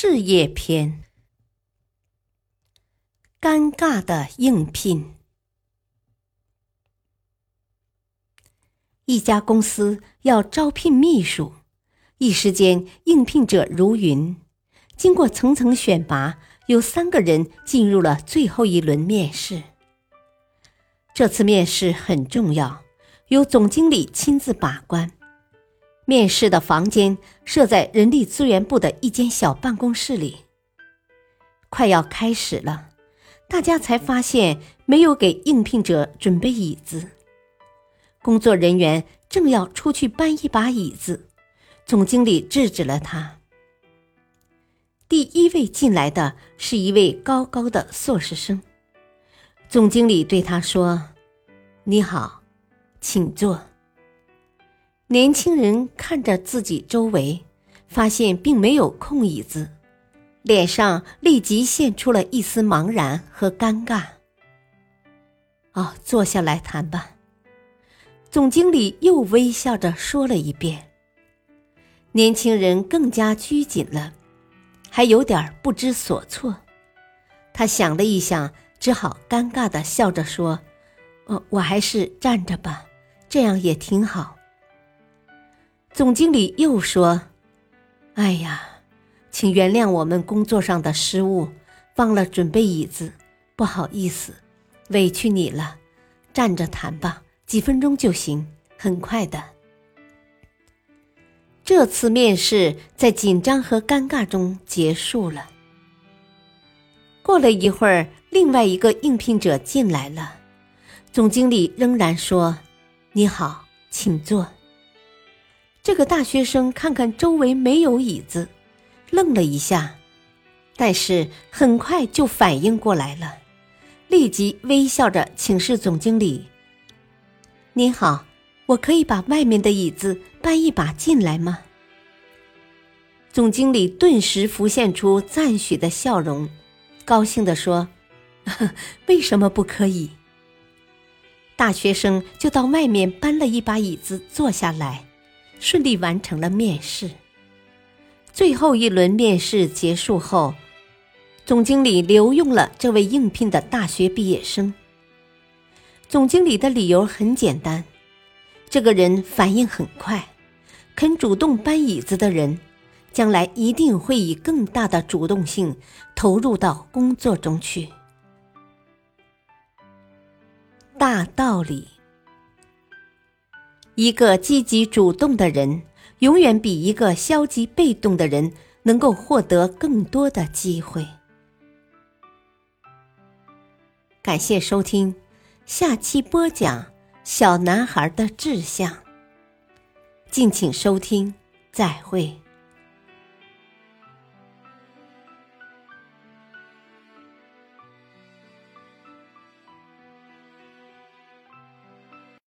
事业篇：尴尬的应聘。一家公司要招聘秘书，一时间应聘者如云。经过层层选拔，有三个人进入了最后一轮面试。这次面试很重要，由总经理亲自把关。面试的房间设在人力资源部的一间小办公室里。快要开始了，大家才发现没有给应聘者准备椅子。工作人员正要出去搬一把椅子，总经理制止了他。第一位进来的是一位高高的硕士生。总经理对他说：“你好，请坐。”年轻人看着自己周围，发现并没有空椅子，脸上立即现出了一丝茫然和尴尬。“哦，坐下来谈吧。”总经理又微笑着说了一遍。年轻人更加拘谨了，还有点不知所措。他想了一想。只好尴尬的笑着说：“我我还是站着吧，这样也挺好。”总经理又说：“哎呀，请原谅我们工作上的失误，忘了准备椅子，不好意思，委屈你了。站着谈吧，几分钟就行，很快的。”这次面试在紧张和尴尬中结束了。过了一会儿。另外一个应聘者进来了，总经理仍然说：“你好，请坐。”这个大学生看看周围没有椅子，愣了一下，但是很快就反应过来了，立即微笑着请示总经理：“您好，我可以把外面的椅子搬一把进来吗？”总经理顿时浮现出赞许的笑容，高兴地说。为什么不可以？大学生就到外面搬了一把椅子坐下来，顺利完成了面试。最后一轮面试结束后，总经理留用了这位应聘的大学毕业生。总经理的理由很简单：这个人反应很快，肯主动搬椅子的人，将来一定会以更大的主动性投入到工作中去。大道理：一个积极主动的人，永远比一个消极被动的人能够获得更多的机会。感谢收听，下期播讲小男孩的志向。敬请收听，再会。